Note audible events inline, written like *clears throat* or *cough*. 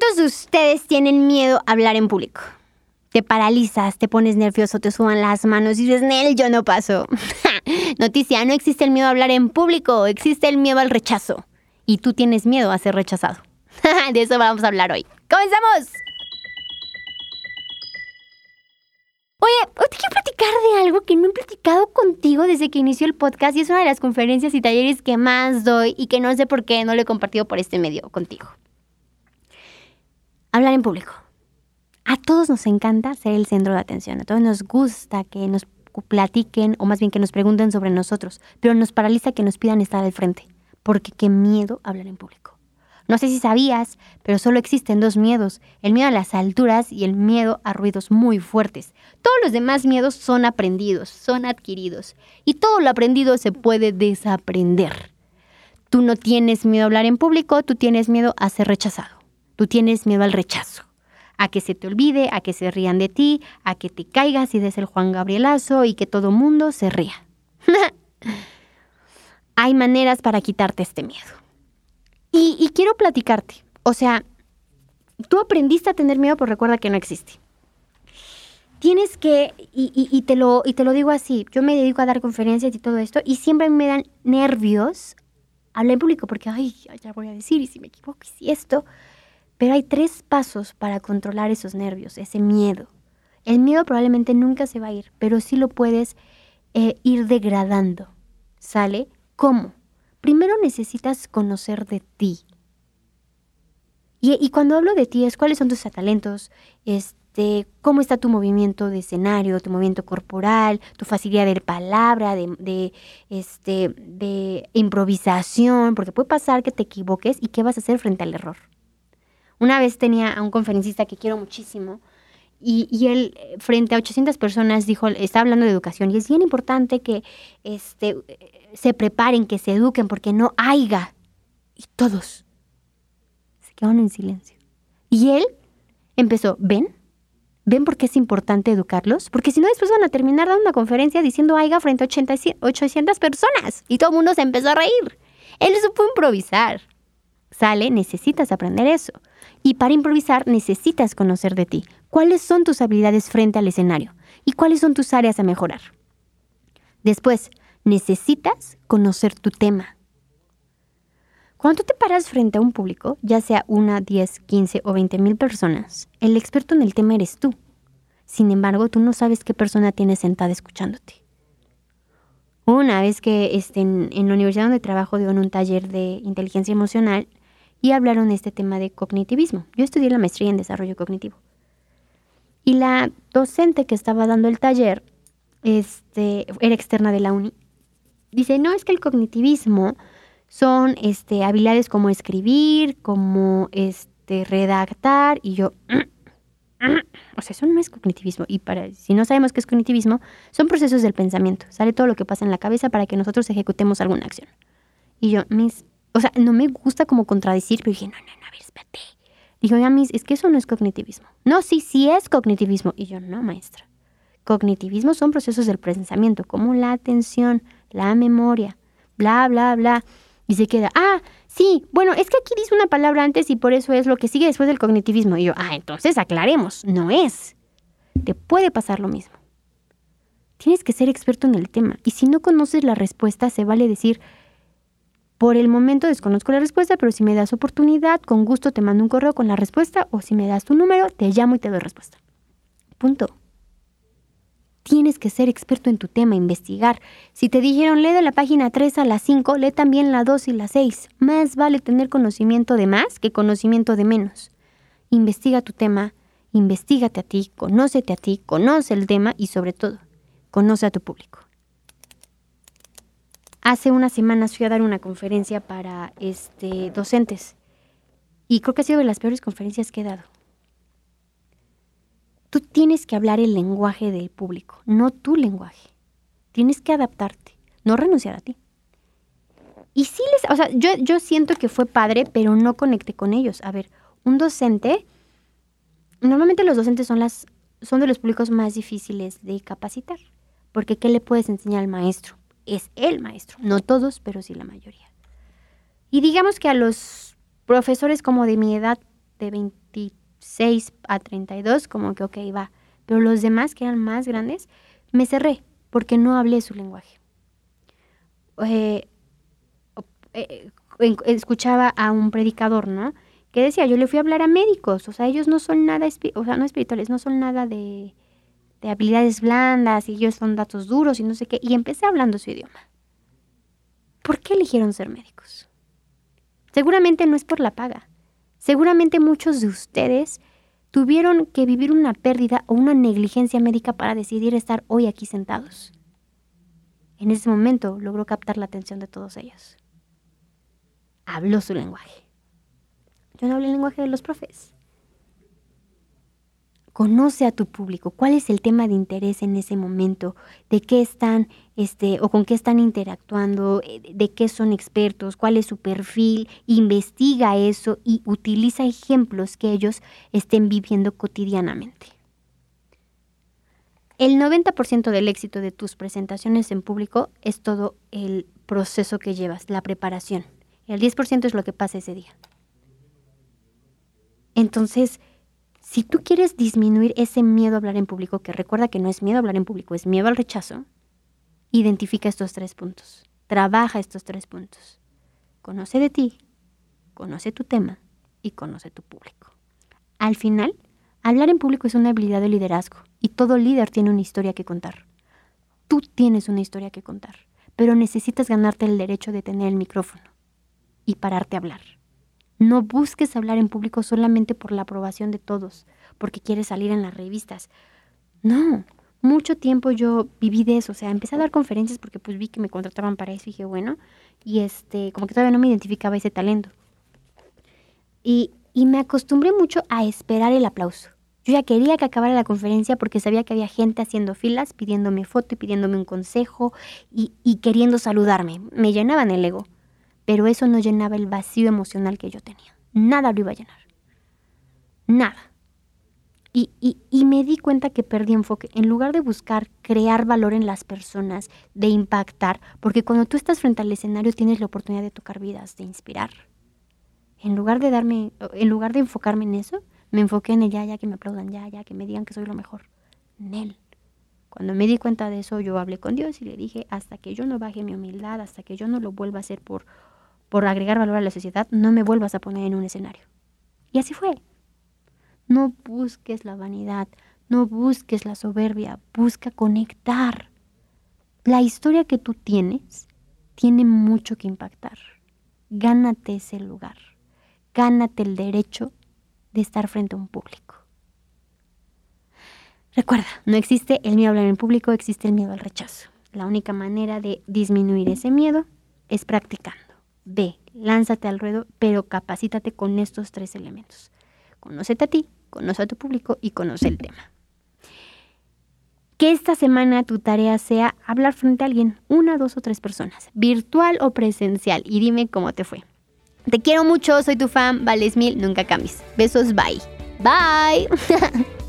¿Cuántos de ustedes tienen miedo a hablar en público? Te paralizas, te pones nervioso, te suban las manos y dices, Nel, yo no paso. *laughs* Noticia, no existe el miedo a hablar en público, existe el miedo al rechazo. Y tú tienes miedo a ser rechazado. *laughs* de eso vamos a hablar hoy. ¡Comenzamos! Oye, hoy te quiero platicar de algo que no he platicado contigo desde que inició el podcast y es una de las conferencias y talleres que más doy y que no sé por qué no lo he compartido por este medio contigo. Hablar en público. A todos nos encanta ser el centro de atención, a todos nos gusta que nos platiquen o más bien que nos pregunten sobre nosotros, pero nos paraliza que nos pidan estar al frente, porque qué miedo hablar en público. No sé si sabías, pero solo existen dos miedos, el miedo a las alturas y el miedo a ruidos muy fuertes. Todos los demás miedos son aprendidos, son adquiridos, y todo lo aprendido se puede desaprender. Tú no tienes miedo a hablar en público, tú tienes miedo a ser rechazado, tú tienes miedo al rechazo, a que se te olvide, a que se rían de ti, a que te caigas y des el Juan Gabrielazo y que todo mundo se ría. *laughs* Hay maneras para quitarte este miedo. Y, quiero platicarte. O sea, tú aprendiste a tener miedo, pero recuerda que no existe. Tienes que, y, te lo, y te lo digo así, yo me dedico a dar conferencias y todo esto, y siempre me dan nervios hablar en público, porque, ay, ya voy a decir, y si me equivoco, y si esto. Pero hay tres pasos para controlar esos nervios, ese miedo. El miedo probablemente nunca se va a ir, pero sí lo puedes eh, ir degradando. ¿Sale? ¿Cómo? primero necesitas conocer de ti. Y, cuando hablo de ti es cuáles son tus talentos, este, cómo está tu movimiento de escenario, tu movimiento corporal, tu facilidad de palabra, de, este, de improvisación, porque puede pasar que te equivoques y qué vas a hacer frente al error. Una vez tenía a un conferencista que quiero muchísimo y, y, él, frente a 800 personas, dijo, está hablando de educación y es bien importante que este, se preparen, que se eduquen, porque no haya. Y todos se quedaron en silencio. Y él empezó, ¿ven? ¿Ven por qué es importante educarlos? Porque si no, después van a terminar dando una conferencia diciendo haiga frente a 800 personas. Y todo el mundo se empezó a reír. Él supo improvisar. Sale, necesitas aprender eso. Y para improvisar necesitas conocer de ti. ¿Cuáles son tus habilidades frente al escenario? ¿Y cuáles son tus áreas a mejorar? Después, necesitas conocer tu tema. Cuando te paras frente a un público, ya sea una, diez, quince o veinte mil personas, el experto en el tema eres tú. Sin embargo, tú no sabes qué persona tienes sentada escuchándote. Una vez que este, en, en, la universidad donde trabajo dio un taller de inteligencia emocional y hablaron de este tema de cognitivismo. Yo estudié la maestría en desarrollo cognitivo. Y la docente que estaba dando el taller este, era externa de la uni dice, no, es que el cognitivismo son este, habilidades como escribir, como este, redactar, y yo, *clears throat* o sea, eso no es cognitivismo. Y para, si no sabemos qué es cognitivismo, son procesos del pensamiento. Sale todo lo que pasa en la cabeza para que nosotros ejecutemos alguna acción. Y yo, mis, o sea, no me gusta como contradecir, pero dije, no, no, no, a ver, espérate. Dijo, ya, mis, es que eso no es cognitivismo. No, sí, sí es cognitivismo. Y yo, no, maestra. Cognitivismo son procesos del pensamiento, como la atención, la memoria, bla, bla, bla. Y se queda, ah, sí, bueno, es que aquí dice una palabra antes y por eso es lo que sigue después del cognitivismo. Y yo, ah, entonces aclaremos, no es. Te puede pasar lo mismo. Tienes que ser experto en el tema. Y si no conoces la respuesta, se vale decir, por el momento desconozco la respuesta, pero si me das oportunidad, con gusto te mando un correo con la respuesta o si me das tu número, te llamo y te doy respuesta. Punto. Tienes que ser experto en tu tema, investigar. Si te dijeron lee de la página 3 a la 5, lee también la 2 y la 6. Más vale tener conocimiento de más que conocimiento de menos. Investiga tu tema, investigate a ti, conócete a ti, conoce el tema y sobre todo, conoce a tu público. Hace unas semanas fui a dar una conferencia para este, docentes y creo que ha sido de las peores conferencias que he dado. Tú tienes que hablar el lenguaje del público, no tu lenguaje. Tienes que adaptarte, no renunciar a ti. Y sí les, o sea, yo, yo siento que fue padre, pero no conecté con ellos. A ver, un docente, normalmente los docentes son las, son de los públicos más difíciles de capacitar, porque ¿qué le puedes enseñar al maestro? Es el maestro, no todos, pero sí la mayoría. Y digamos que a los profesores como de mi edad, de 20 6 a 32, como que ok, va. Pero los demás, que eran más grandes, me cerré porque no hablé su lenguaje. Eh, eh, escuchaba a un predicador, ¿no? Que decía, yo le fui a hablar a médicos, o sea, ellos no son nada, o sea, no espirituales, no son nada de, de habilidades blandas y ellos son datos duros y no sé qué. Y empecé hablando su idioma. ¿Por qué eligieron ser médicos? Seguramente no es por la paga. Seguramente muchos de ustedes tuvieron que vivir una pérdida o una negligencia médica para decidir estar hoy aquí sentados. En ese momento logró captar la atención de todos ellos. Habló su lenguaje. Yo no hablo el lenguaje de los profes. Conoce a tu público, cuál es el tema de interés en ese momento, de qué están, este, o con qué están interactuando, eh, de qué son expertos, cuál es su perfil, investiga eso y utiliza ejemplos que ellos estén viviendo cotidianamente. El 90% del éxito de tus presentaciones en público es todo el proceso que llevas, la preparación. El 10% es lo que pasa ese día. Entonces, si tú quieres disminuir ese miedo a hablar en público, que recuerda que no es miedo hablar en público, es miedo al rechazo, identifica estos tres puntos. Trabaja estos tres puntos. Conoce de ti, conoce tu tema y conoce tu público. Al final, hablar en público es una habilidad de liderazgo y todo líder tiene una historia que contar. Tú tienes una historia que contar, pero necesitas ganarte el derecho de tener el micrófono y pararte a hablar. No busques hablar en público solamente por la aprobación de todos, porque quieres salir en las revistas. No, mucho tiempo yo viví de eso, o sea, empecé a dar conferencias porque pues vi que me contrataban para eso y dije, bueno, y este, como que todavía no me identificaba ese talento. Y, y me acostumbré mucho a esperar el aplauso. Yo ya quería que acabara la conferencia porque sabía que había gente haciendo filas, pidiéndome foto y pidiéndome un consejo y, y queriendo saludarme. Me llenaban el ego pero eso no llenaba el vacío emocional que yo tenía. Nada lo iba a llenar. Nada. Y, y, me di cuenta que perdí enfoque. En lugar de buscar crear valor en las personas, de impactar, porque cuando tú estás frente al escenario tienes la oportunidad de tocar vidas, de inspirar. En lugar de darme, en lugar de enfocarme en eso, me enfoqué en el ya, ya que me aplaudan, ya, ya que me digan que soy lo mejor. En él. Cuando me di cuenta de eso, yo hablé con Dios y le dije, hasta que yo no baje mi humildad, hasta que yo no lo vuelva a hacer por por agregar valor a la sociedad, no me vuelvas a poner en un escenario. Y así fue. No busques la vanidad, no busques la soberbia, busca conectar. La historia que tú tienes tiene mucho que impactar. Gánate ese lugar. Gánate el derecho de estar frente a un público. Recuerda, no existe el miedo a hablar en público, existe el miedo al rechazo. La única manera de disminuir ese miedo es practicando. Ve, lánzate al ruedo, pero capacítate con estos tres elementos. Conócete a ti, conoce a tu público y conoce el tema. Que esta semana tu tarea sea hablar frente a alguien, una, dos o tres personas, virtual o presencial, y dime cómo te fue. Te quiero mucho, soy tu fan, vales mil, nunca cambies. Besos, bye. Bye. *laughs*